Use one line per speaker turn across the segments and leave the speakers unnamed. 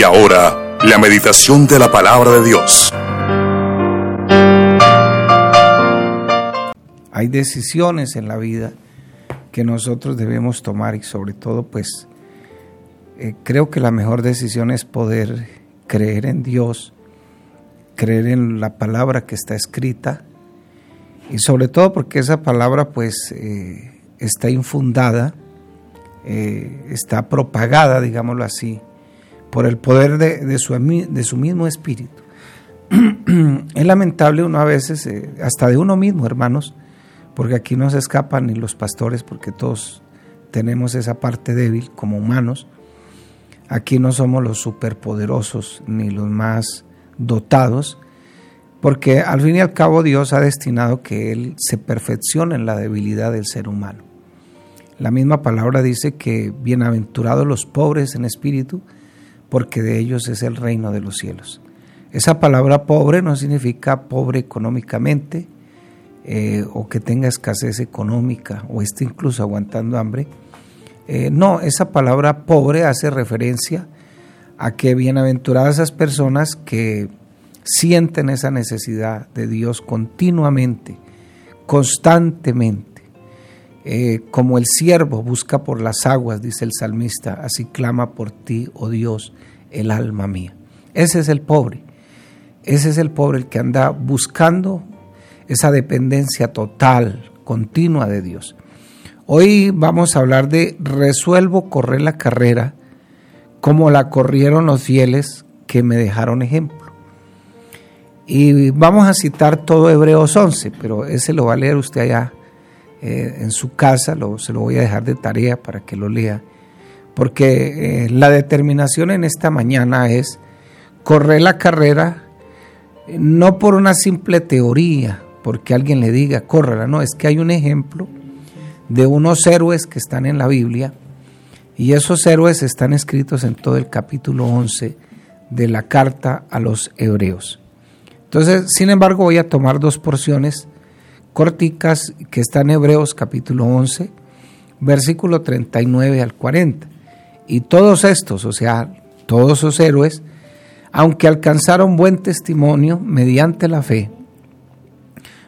Y ahora, la meditación de la palabra de Dios.
Hay decisiones en la vida que nosotros debemos tomar y sobre todo pues eh, creo que la mejor decisión es poder creer en Dios, creer en la palabra que está escrita y sobre todo porque esa palabra pues eh, está infundada, eh, está propagada, digámoslo así, por el poder de, su, de su, mismo espíritu. es lamentable uno a veces, hasta de uno mismo, hermanos, porque aquí no se escapan ni los pastores, porque todos tenemos esa parte débil como humanos. Aquí no somos los superpoderosos ni los más dotados, porque al fin y al cabo Dios ha destinado que Él se perfeccione en la debilidad del ser humano. La misma palabra dice que bienaventurados los pobres en espíritu, porque de ellos es el reino de los cielos. Esa palabra pobre no significa pobre económicamente, eh, o que tenga escasez económica o esté incluso aguantando hambre. Eh, no, esa palabra pobre hace referencia a que bienaventuradas esas personas que sienten esa necesidad de Dios continuamente, constantemente. Eh, como el siervo busca por las aguas, dice el salmista, así clama por ti, oh Dios, el alma mía. Ese es el pobre. Ese es el pobre el que anda buscando esa dependencia total, continua de Dios. Hoy vamos a hablar de resuelvo correr la carrera como la corrieron los fieles que me dejaron ejemplo. Y vamos a citar todo Hebreos 11, pero ese lo va a leer usted allá eh, en su casa, se lo voy a dejar de tarea para que lo lea, porque eh, la determinación en esta mañana es correr la carrera no por una simple teoría, porque alguien le diga, córrela. No, es que hay un ejemplo de unos héroes que están en la Biblia y esos héroes están escritos en todo el capítulo 11 de la carta a los hebreos. Entonces, sin embargo, voy a tomar dos porciones corticas que están en Hebreos capítulo 11, versículo 39 al 40. Y todos estos, o sea, todos esos héroes, aunque alcanzaron buen testimonio mediante la fe,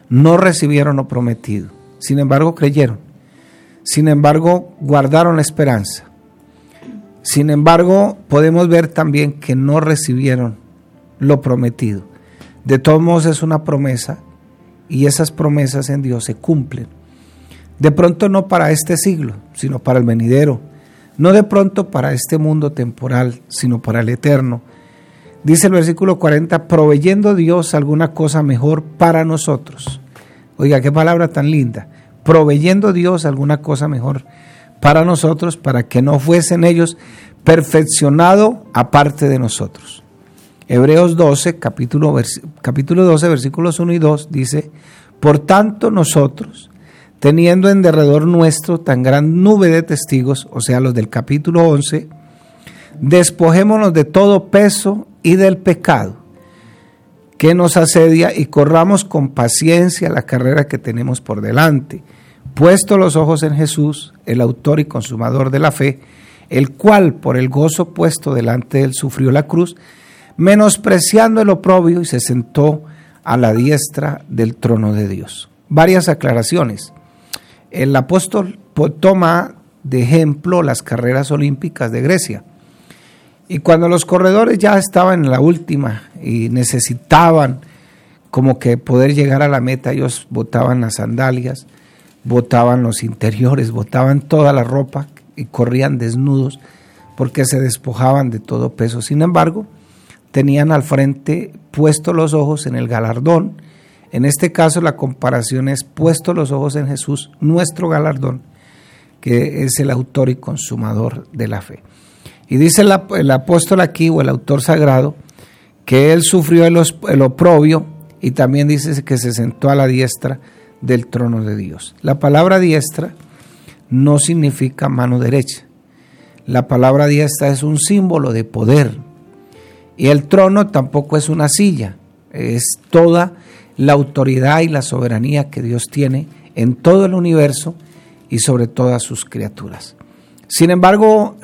no recibieron lo prometido. Sin embargo, creyeron. Sin embargo, guardaron la esperanza. Sin embargo, podemos ver también que no recibieron lo prometido. De todos modos es una promesa y esas promesas en Dios se cumplen. De pronto no para este siglo, sino para el venidero. No de pronto para este mundo temporal, sino para el eterno. Dice el versículo 40, proveyendo Dios alguna cosa mejor para nosotros Oiga, qué palabra tan linda. Proveyendo Dios alguna cosa mejor para nosotros, para que no fuesen ellos perfeccionado aparte de nosotros. Hebreos 12, capítulo, capítulo 12, versículos 1 y 2 dice, por tanto nosotros, teniendo en derredor nuestro tan gran nube de testigos, o sea, los del capítulo 11, despojémonos de todo peso y del pecado que nos asedia y corramos con paciencia la carrera que tenemos por delante, puesto los ojos en Jesús, el autor y consumador de la fe, el cual por el gozo puesto delante de él sufrió la cruz, menospreciando el oprobio y se sentó a la diestra del trono de Dios. Varias aclaraciones. El apóstol toma de ejemplo las carreras olímpicas de Grecia. Y cuando los corredores ya estaban en la última y necesitaban como que poder llegar a la meta, ellos botaban las sandalias, botaban los interiores, botaban toda la ropa y corrían desnudos porque se despojaban de todo peso. Sin embargo, tenían al frente puestos los ojos en el galardón. En este caso la comparación es puesto los ojos en Jesús, nuestro galardón, que es el autor y consumador de la fe. Y dice el, apóstol aquí, o el autor sagrado, que él sufrió el, oprobio y también dice que se sentó a la diestra del trono de Dios. La palabra diestra no significa mano derecha. La palabra diestra es un símbolo de poder. Y el trono tampoco es una silla, es toda la autoridad y la soberanía que Dios tiene en todo el universo y sobre todas sus criaturas. Sin embargo,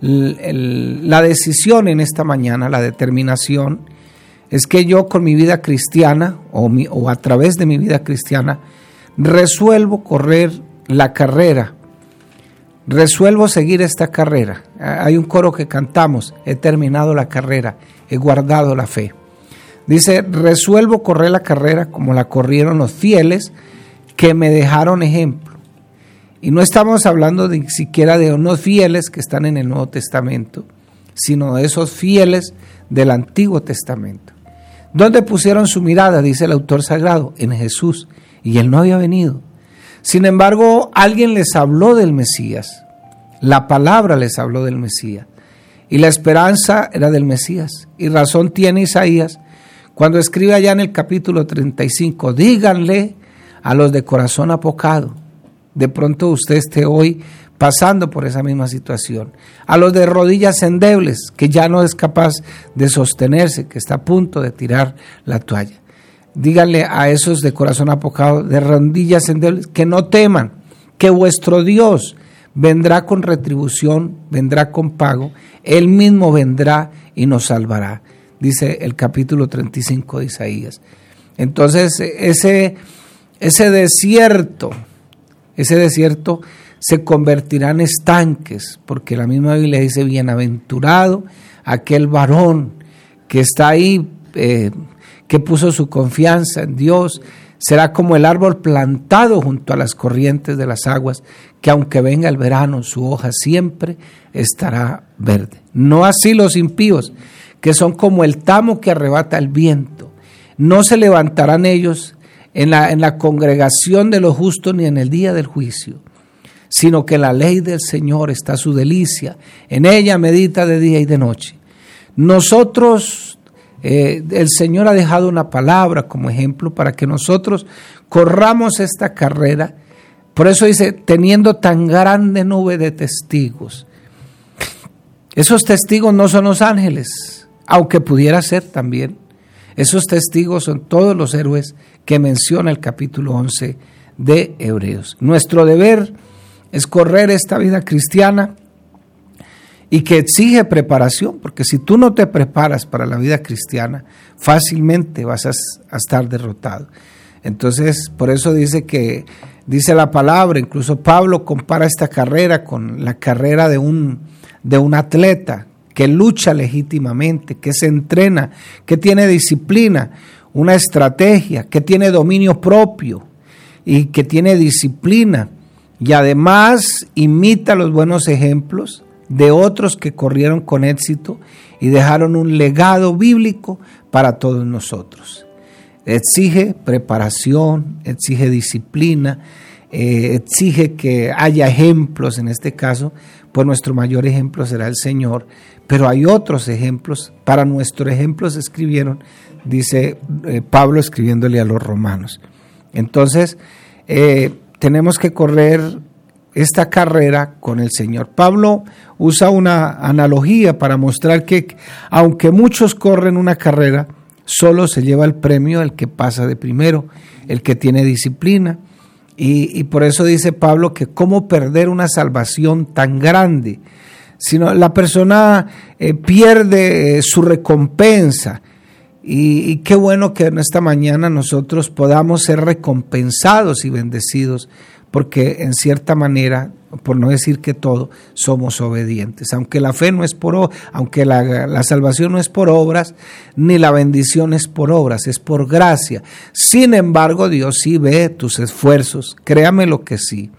la decisión en esta mañana, la determinación, es que yo con mi vida cristiana o, o a través de mi vida cristiana resuelvo correr la carrera, resuelvo seguir esta carrera. Hay un coro que cantamos, he terminado la carrera, he guardado la fe. Dice, resuelvo correr la carrera como la corrieron los fieles que me dejaron ejemplo. Y no estamos hablando de siquiera de unos fieles que están en el Nuevo Testamento, sino de esos fieles del Antiguo Testamento. ¿Dónde pusieron su mirada? Dice el autor sagrado, en Jesús. Y él no había venido. Sin embargo, alguien les habló del Mesías. La palabra les habló del Mesías. Y la esperanza era del Mesías. Y razón tiene Isaías cuando escribe allá en el capítulo 35, díganle a los de corazón apocado de pronto usted esté hoy pasando por esa misma situación. A los de rodillas endebles, que ya no es capaz de sostenerse, que está a punto de tirar la toalla. Díganle a esos de corazón apocado, de rodillas endebles, que no teman, que vuestro Dios vendrá con retribución, vendrá con pago, Él mismo vendrá y nos salvará, dice el capítulo 35 de Isaías. Entonces, ese, ese desierto, ese desierto se convertirá en estanques, porque la misma Biblia dice, bienaventurado aquel varón que está ahí, eh, que puso su confianza en Dios, será como el árbol plantado junto a las corrientes de las aguas, que aunque venga el verano, su hoja siempre estará verde. No así los impíos, que son como el tamo que arrebata el viento. No se levantarán ellos en la, en la congregación de los justos ni en el día del juicio, sino que la ley del Señor está su delicia, en ella medita de día y de noche. Nosotros, eh, el Señor ha dejado una palabra como ejemplo para que nosotros corramos esta carrera. Por eso dice, teniendo tan grande nube de testigos. Esos testigos no son los ángeles, aunque pudiera ser también. Esos testigos son todos los héroes que menciona el capítulo 11 de Hebreos. Nuestro deber es correr esta vida cristiana y que exige preparación, porque si tú no te preparas para la vida cristiana, fácilmente vas a, estar derrotado. Entonces, por eso dice que, dice la palabra, incluso Pablo compara esta carrera con la carrera de un, de un atleta que lucha legítimamente, que se entrena, que tiene disciplina una estrategia, que tiene dominio propio y que tiene disciplina y además imita los buenos ejemplos de otros que corrieron con éxito y dejaron un legado bíblico para todos nosotros. Exige preparación, exige disciplina, eh, exige que haya ejemplos en este caso, pues nuestro mayor ejemplo será el Señor, pero hay otros ejemplos, para nuestro ejemplo se escribieron dice eh, Pablo escribiéndole a los romanos. Entonces, eh, tenemos que correr esta carrera con el Señor. Pablo usa una analogía para mostrar que aunque muchos corren una carrera, solo se lleva el premio el que pasa de primero, el que tiene disciplina. Y, por eso dice Pablo que cómo perder una salvación tan grande, sino la persona eh, pierde su recompensa, y, qué bueno que en esta mañana nosotros podamos ser recompensados y bendecidos, porque en cierta manera, por no decir que todo, somos obedientes. Aunque la fe no es por, aunque la, la salvación no es por obras, ni la bendición es por obras, es por gracia. Sin embargo, Dios sí ve tus esfuerzos, créame lo que sí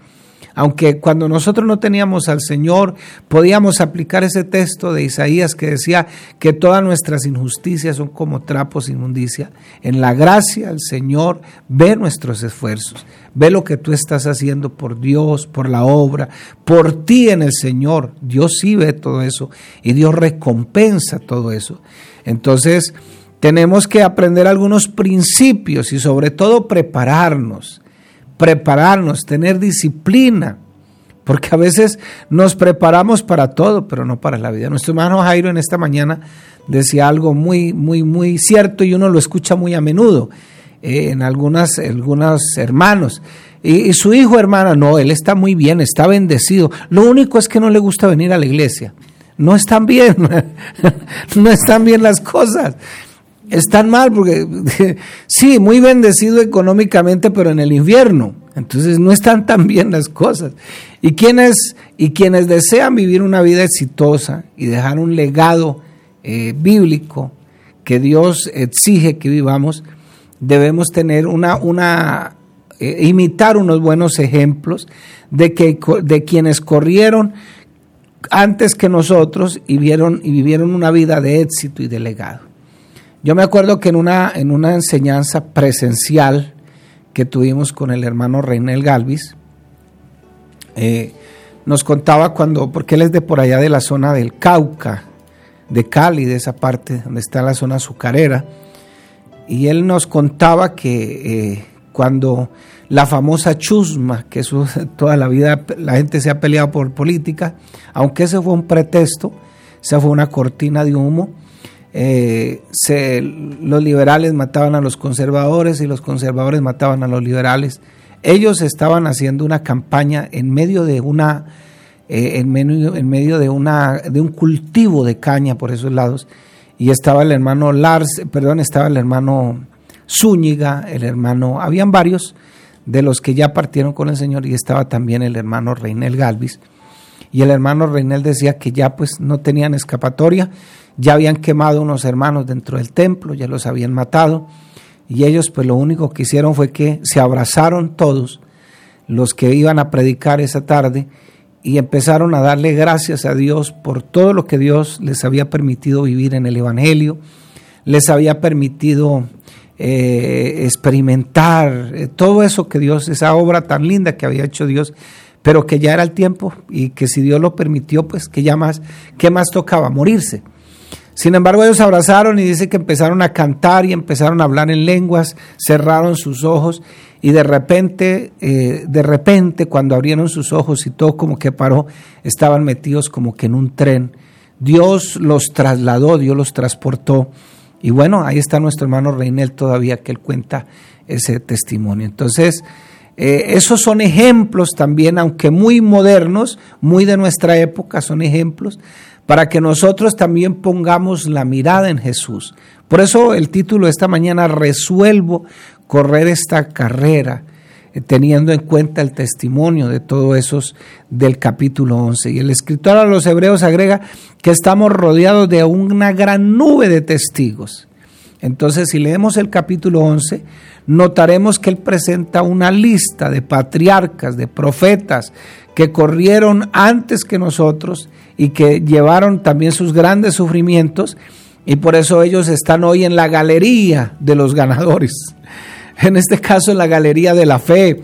aunque cuando nosotros no teníamos al Señor, podíamos aplicar ese texto de Isaías que decía que todas nuestras injusticias son como trapos inmundicia. En la gracia el Señor ve nuestros esfuerzos, ve lo que tú estás haciendo por Dios, por la obra, por ti en el Señor. Dios sí ve todo eso y Dios recompensa todo eso. Entonces, tenemos que aprender algunos principios y sobre todo prepararnos prepararnos, tener disciplina, porque a veces nos preparamos para todo, pero no para la vida. Nuestro hermano Jairo en esta mañana decía algo muy, muy, muy cierto y uno lo escucha muy a menudo eh, en algunas, algunos hermanos. Y, su hijo, hermana, no, él está muy bien, está bendecido. Lo único es que no le gusta venir a la iglesia. no están bien, no están bien las cosas. Están mal porque sí, muy bendecido económicamente, pero en el infierno. Entonces no están tan bien las cosas. Y quienes, y quienes desean vivir una vida exitosa y dejar un legado eh, bíblico que Dios exige que vivamos, debemos tener una, una eh, imitar unos buenos ejemplos de, que, de quienes corrieron antes que nosotros y, vieron, y vivieron una vida de éxito y de legado. Yo me acuerdo que en una, en una enseñanza presencial que tuvimos con el hermano Reinel Galvis, eh, nos contaba cuando, porque él es de por allá de la zona del Cauca, de Cali, de esa parte donde está la zona azucarera, y él nos contaba que eh, cuando la famosa chusma, que toda la vida la gente se ha peleado por política, aunque ese fue un pretexto, esa fue una cortina de humo, eh, los liberales mataban a los conservadores y los conservadores mataban a los liberales. Ellos estaban haciendo una campaña en medio de una, eh, en, medio, en medio de una, de un cultivo de caña por esos lados. Y estaba el hermano Lars, perdón, estaba el hermano Zúñiga, el hermano, habían varios de los que ya partieron con el Señor y estaba también el hermano Reinel Galvis. Y el hermano Reinel decía que ya pues no tenían escapatoria ya habían quemado unos hermanos dentro del templo, ya los habían matado, y ellos pues lo único que hicieron fue que se abrazaron todos los que iban a predicar esa tarde y empezaron a darle gracias a Dios por todo lo que Dios les había permitido vivir en el Evangelio, les había permitido eh, experimentar eh, todo eso que Dios, esa obra tan linda que había hecho Dios, pero que ya era el tiempo y que si Dios lo permitió, pues que ya más, ¿qué más tocaba? Morirse. Sin embargo, ellos abrazaron y dice que empezaron a cantar y empezaron a hablar en lenguas, cerraron sus ojos y de repente, eh, de repente, cuando abrieron sus ojos y todo como que paró, estaban metidos como que en un tren. Dios los trasladó, Dios los transportó. Y bueno, ahí está nuestro hermano Reinel todavía que él cuenta ese testimonio. Entonces, eh, esos son ejemplos también, aunque muy modernos, muy de nuestra época, son ejemplos para que nosotros también pongamos la mirada en Jesús. Por eso el título de esta mañana, resuelvo correr esta carrera, eh, teniendo en cuenta el testimonio de todos esos del capítulo 11. Y el escritor a los hebreos agrega que estamos rodeados de una gran nube de testigos. Entonces, si leemos el capítulo 11, notaremos que él presenta una lista de patriarcas, de profetas, que corrieron antes que nosotros y que llevaron también sus grandes sufrimientos y por eso ellos están hoy en la galería de los ganadores, en este caso en la galería de la fe.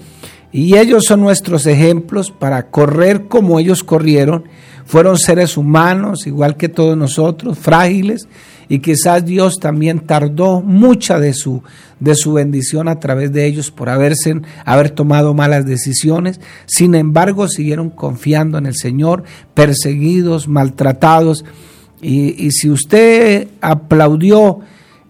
Y ellos son nuestros ejemplos para correr como ellos corrieron. Fueron seres humanos, igual que todos nosotros, frágiles, y quizás Dios también tardó mucha de su, de su bendición a través de ellos por haberse, haber tomado malas decisiones. Sin embargo, siguieron confiando en el Señor, perseguidos, maltratados. Y, si usted aplaudió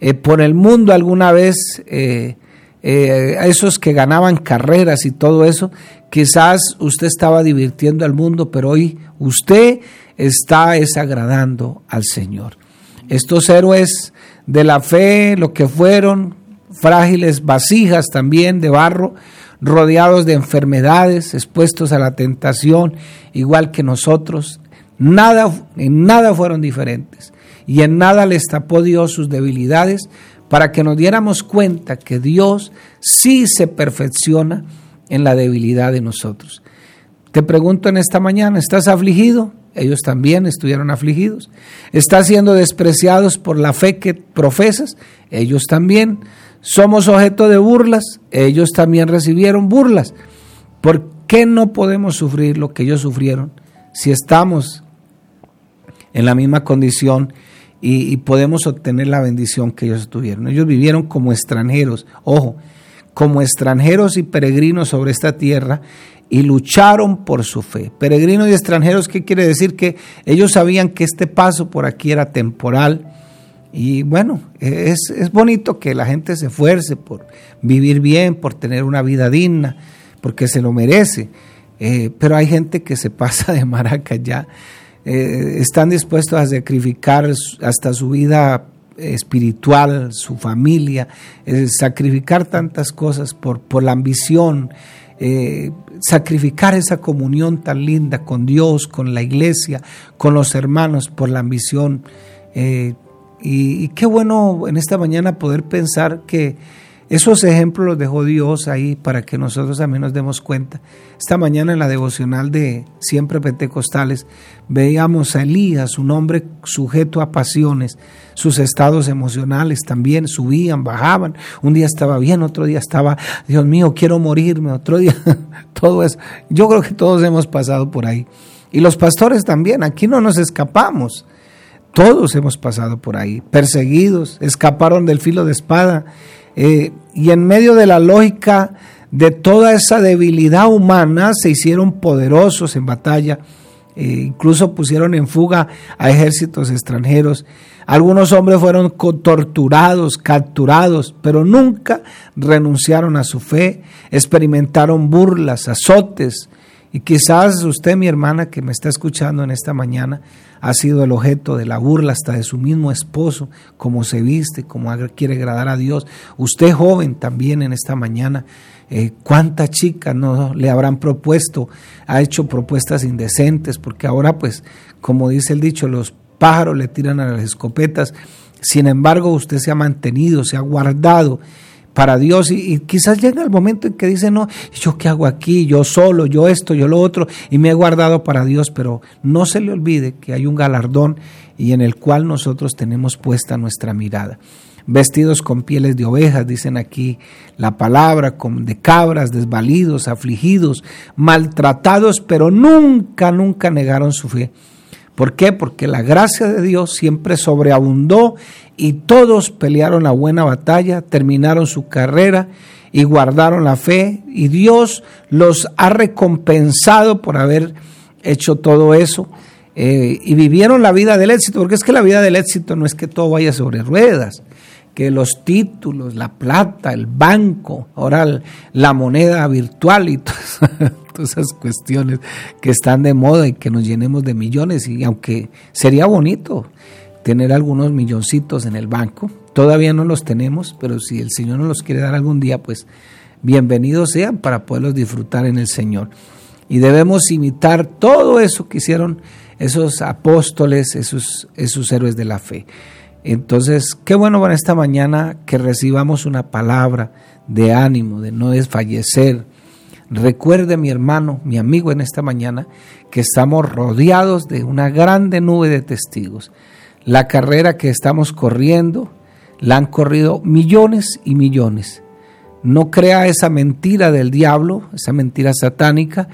eh, por el mundo alguna vez eh, eh, a esos que ganaban carreras y todo eso, quizás usted estaba divirtiendo al mundo, pero hoy usted está desagradando al Señor. Estos héroes de la fe, lo que fueron, frágiles vasijas también de barro, rodeados de enfermedades, expuestos a la tentación, igual que nosotros, nada, en nada fueron diferentes. Y en nada les tapó Dios sus debilidades para que nos diéramos cuenta que Dios sí se perfecciona en la debilidad de nosotros. Te pregunto en esta mañana, ¿estás afligido? ellos también estuvieron afligidos. ¿Estás siendo despreciados por la fe que profesas? Ellos también. Somos objeto de burlas, ellos también recibieron burlas. ¿Por qué no podemos sufrir lo que ellos sufrieron si estamos en la misma condición y, y podemos obtener la bendición que ellos tuvieron? Ellos vivieron como extranjeros, ojo, como extranjeros y peregrinos sobre esta tierra y lucharon por su fe. Peregrinos y extranjeros, ¿qué quiere decir? Que ellos sabían que este paso por aquí era temporal. Y bueno, es, bonito que la gente se esfuerce por vivir bien, por tener una vida digna, porque se lo merece. Eh, pero hay gente que se pasa de maraca ya. eh, están dispuestos a sacrificar hasta su vida espiritual, su familia, eh, sacrificar tantas cosas por, por la ambición, eh, sacrificar esa comunión tan linda con Dios, con la iglesia, con los hermanos, por la ambición. y, y, qué bueno en esta mañana poder pensar que esos ejemplos los dejó Dios ahí para que nosotros también nos demos cuenta. Esta mañana en la devocional de Siempre Pentecostales veíamos a Elías, un hombre sujeto a pasiones, sus estados emocionales también subían, bajaban. Un día estaba bien, otro día estaba, Dios mío, quiero morirme, otro día, todo eso. Yo creo que todos hemos pasado por ahí. Y los pastores también, aquí no nos escapamos. Todos hemos pasado por ahí, perseguidos, escaparon del filo de espada eh, y en medio de la lógica de toda esa debilidad humana se hicieron poderosos en batalla, eh, incluso pusieron en fuga a ejércitos extranjeros. Algunos hombres fueron torturados, capturados, pero nunca renunciaron a su fe, experimentaron burlas, azotes, y quizás usted, mi hermana, que me está escuchando en esta mañana, ha sido el objeto de la burla hasta de su mismo esposo, como se viste, como quiere agradar a Dios. Usted joven también en esta mañana, eh, ¿cuántas chicas no le habrán propuesto? Ha hecho propuestas indecentes, porque ahora pues, como dice el dicho, los pájaros le tiran a las escopetas. Sin embargo, usted se ha mantenido, se ha guardado para Dios y, quizás llega el momento en que dice, no, ¿yo qué hago aquí? Yo solo, yo esto, yo lo otro, y me he guardado para Dios, pero no se le olvide que hay un galardón y en el cual nosotros tenemos puesta nuestra mirada. Vestidos con pieles de ovejas, dicen aquí la palabra, de cabras, desvalidos, afligidos, maltratados, pero nunca, nunca negaron su fe. ¿Por qué? Porque la gracia de Dios siempre sobreabundó y todos pelearon la buena batalla, terminaron su carrera y guardaron la fe y Dios los ha recompensado por haber hecho todo eso eh, y vivieron la vida del éxito, porque es que la vida del éxito no es que todo vaya sobre ruedas, que los títulos, la plata, el banco, ahora la moneda virtual y todas, esas cuestiones que están de moda y que nos llenemos de millones y aunque sería bonito tener algunos milloncitos en el banco. Todavía no los tenemos, pero si el Señor nos los quiere dar algún día, pues bienvenidos sean para poderlos disfrutar en el Señor. Y debemos imitar todo eso que hicieron esos apóstoles, esos, esos héroes de la fe. Entonces, qué bueno para esta mañana que recibamos una palabra de ánimo, de no desfallecer. Recuerde mi hermano, mi amigo en esta mañana, que estamos rodeados de una grande nube de testigos la carrera que estamos corriendo la han corrido millones y millones. No crea esa mentira del diablo, esa mentira satánica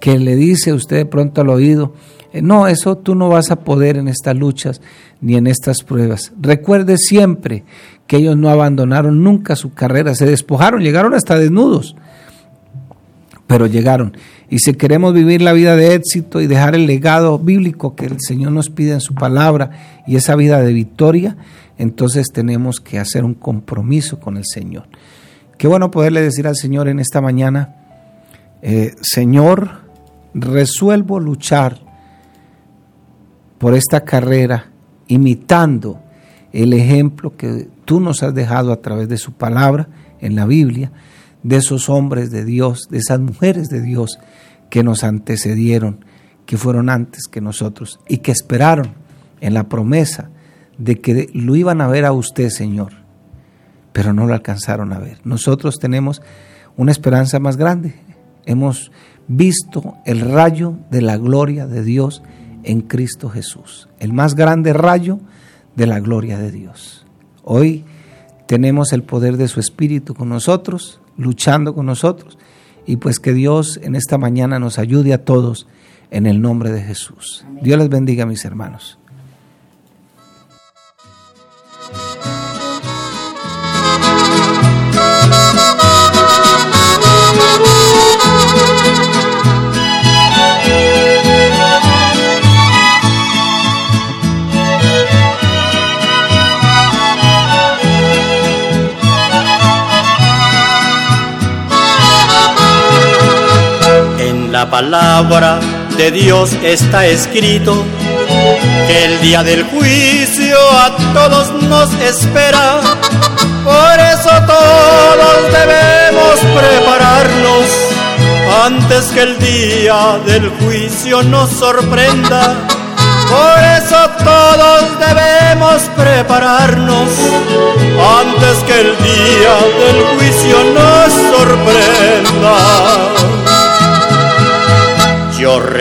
que le dice a usted de pronto al oído, no, eso tú no vas a poder en estas luchas ni en estas pruebas. Recuerde siempre que ellos no abandonaron nunca su carrera, se despojaron, llegaron hasta desnudos, pero llegaron. Y si queremos vivir la vida de éxito y dejar el legado bíblico que el Señor nos pide en su palabra y esa vida de victoria, entonces tenemos que hacer un compromiso con el Señor. Qué bueno poderle decir al Señor en esta mañana, eh, Señor, resuelvo luchar por esta carrera imitando el ejemplo que tú nos has dejado a través de su palabra en la Biblia de esos hombres de Dios, de esas mujeres de Dios que nos antecedieron, que fueron antes que nosotros y que esperaron en la promesa de que lo iban a ver a usted, Señor, pero no lo alcanzaron a ver. Nosotros tenemos una esperanza más grande. Hemos visto el rayo de la gloria de Dios en Cristo Jesús, el más grande rayo de la gloria de Dios. Hoy tenemos el poder de su Espíritu con nosotros, luchando con nosotros. Y pues que Dios en esta mañana nos ayude a todos en el nombre de Jesús. Dios les bendiga, mis hermanos.
La palabra de Dios está escrito que el día del juicio a todos nos espera. Por eso todos debemos prepararnos antes que el día del juicio nos sorprenda. Por eso todos debemos prepararnos antes que el día del juicio nos sorprenda.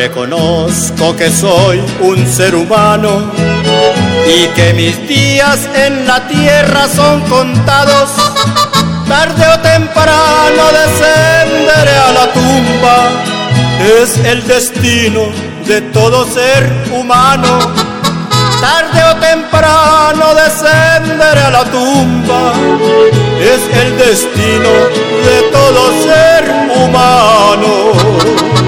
Reconozco que soy un ser humano y que mis días en la tierra son contados. Tarde o temprano descenderé a la tumba, es el destino de todo ser humano. Tarde o temprano descenderé a la tumba, es el destino de todo ser humano.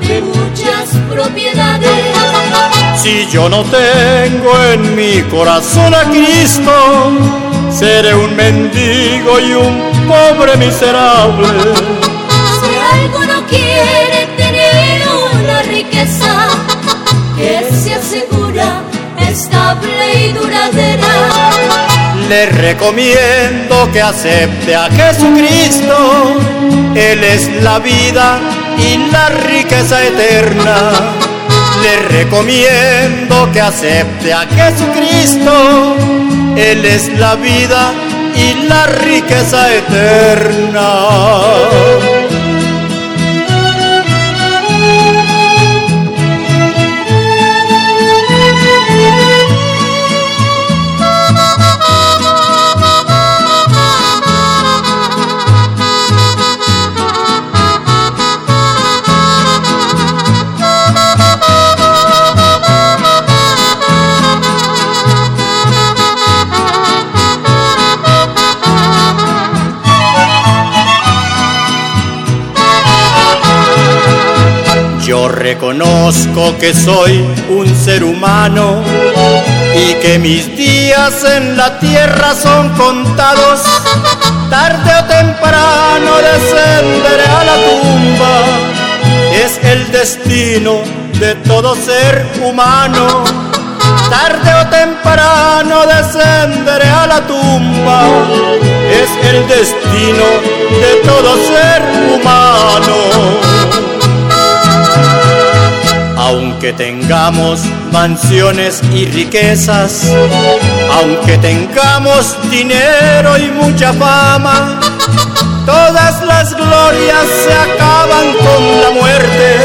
De muchas propiedades.
Si yo no tengo en mi corazón a Cristo, seré un mendigo y un pobre miserable.
Si alguno quiere tener una riqueza que se asegura estable y duradera,
le recomiendo que acepte a Jesucristo. Él es la vida y la riqueza eterna. Le recomiendo que acepte a Jesucristo. Él es la vida y la riqueza eterna. Reconozco que soy un ser humano y que mis días en la tierra son contados. Tarde o temprano descenderé a la tumba. Es el destino de todo ser humano. Tarde o temprano descenderé a la tumba. Es el destino de todo ser humano. Aunque tengamos mansiones y riquezas, aunque tengamos dinero y mucha fama, todas las glorias se acaban con la muerte,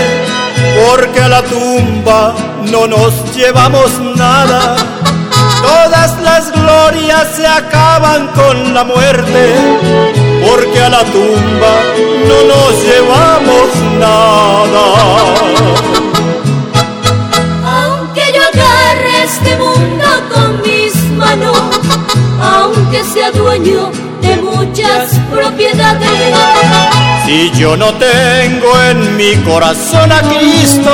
porque a la tumba no nos llevamos nada. Todas las glorias se acaban con la muerte, porque a la tumba no nos llevamos nada.
Este mundo con mis manos, aunque sea dueño de muchas propiedades.
Si yo no tengo en mi corazón a Cristo,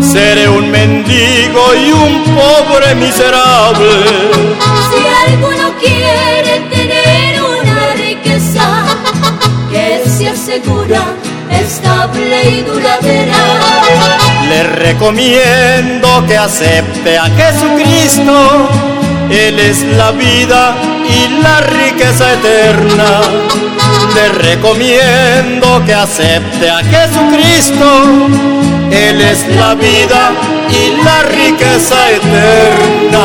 seré un mendigo y un pobre miserable.
Si alguno quiere tener una riqueza que se asegura estable y duradera.
Le recomiendo que acepte a Jesucristo, Él es la vida y la riqueza eterna. Le recomiendo que acepte a Jesucristo, Él es la vida y la riqueza eterna.